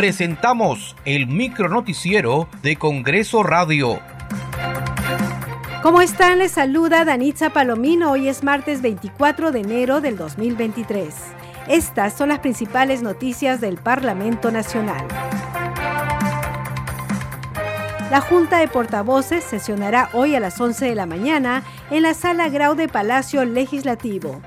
presentamos el micronoticiero de Congreso Radio. ¿Cómo están? Les saluda Danitza Palomino. Hoy es martes 24 de enero del 2023. Estas son las principales noticias del Parlamento Nacional. La Junta de Portavoces sesionará hoy a las 11 de la mañana en la Sala Grau de Palacio Legislativo.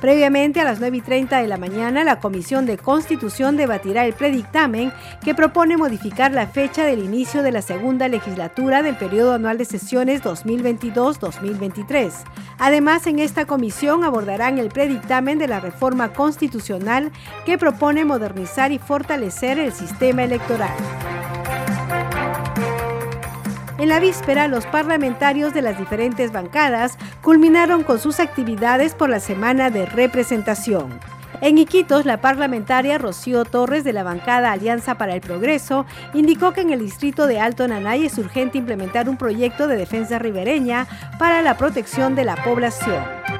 Previamente, a las 9 y 30 de la mañana, la Comisión de Constitución debatirá el predictamen que propone modificar la fecha del inicio de la segunda legislatura del periodo anual de sesiones 2022-2023. Además, en esta comisión abordarán el predictamen de la reforma constitucional que propone modernizar y fortalecer el sistema electoral. En la víspera, los parlamentarios de las diferentes bancadas culminaron con sus actividades por la semana de representación. En Iquitos, la parlamentaria Rocío Torres de la bancada Alianza para el Progreso indicó que en el distrito de Alto Nanay es urgente implementar un proyecto de defensa ribereña para la protección de la población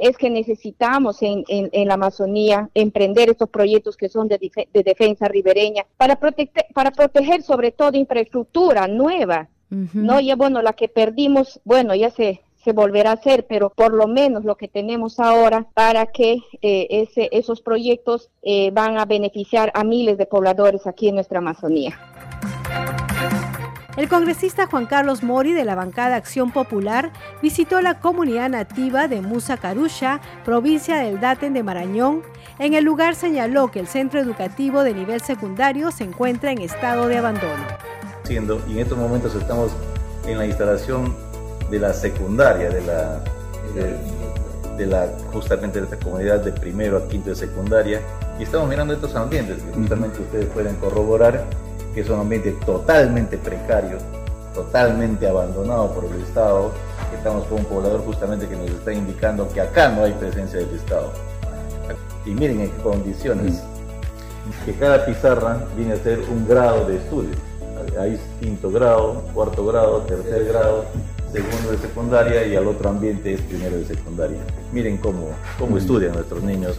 es que necesitamos en, la Amazonía emprender estos proyectos que son de, defensa ribereña para, para proteger sobre todo infraestructura nueva, ¿no? Ya bueno, la que perdimos, bueno, ya se, se volverá a hacer, pero por lo menos lo que tenemos ahora para que eh, ese, esos proyectos eh, van a beneficiar a miles de pobladores aquí en nuestra Amazonía. El congresista Juan Carlos Mori de la bancada Acción Popular visitó la comunidad nativa de Musa Carusha, provincia del Daten de Marañón. En el lugar señaló que el centro educativo de nivel secundario se encuentra en estado de abandono. Siendo, y en estos momentos estamos en la instalación de la secundaria, de la, de, la justamente de esta comunidad de primero a quinto de secundaria, y estamos mirando estos ambientes que justamente ustedes pueden corroborar que es un ambiente totalmente precario, totalmente abandonado por el Estado. Estamos con un poblador justamente que nos está indicando que acá no hay presencia del Estado. Y miren en qué condiciones. Que cada pizarra viene a ser un grado de estudio. Hay quinto grado, cuarto grado, tercer grado, segundo de secundaria y al otro ambiente es primero de secundaria. Miren cómo, cómo estudian nuestros niños.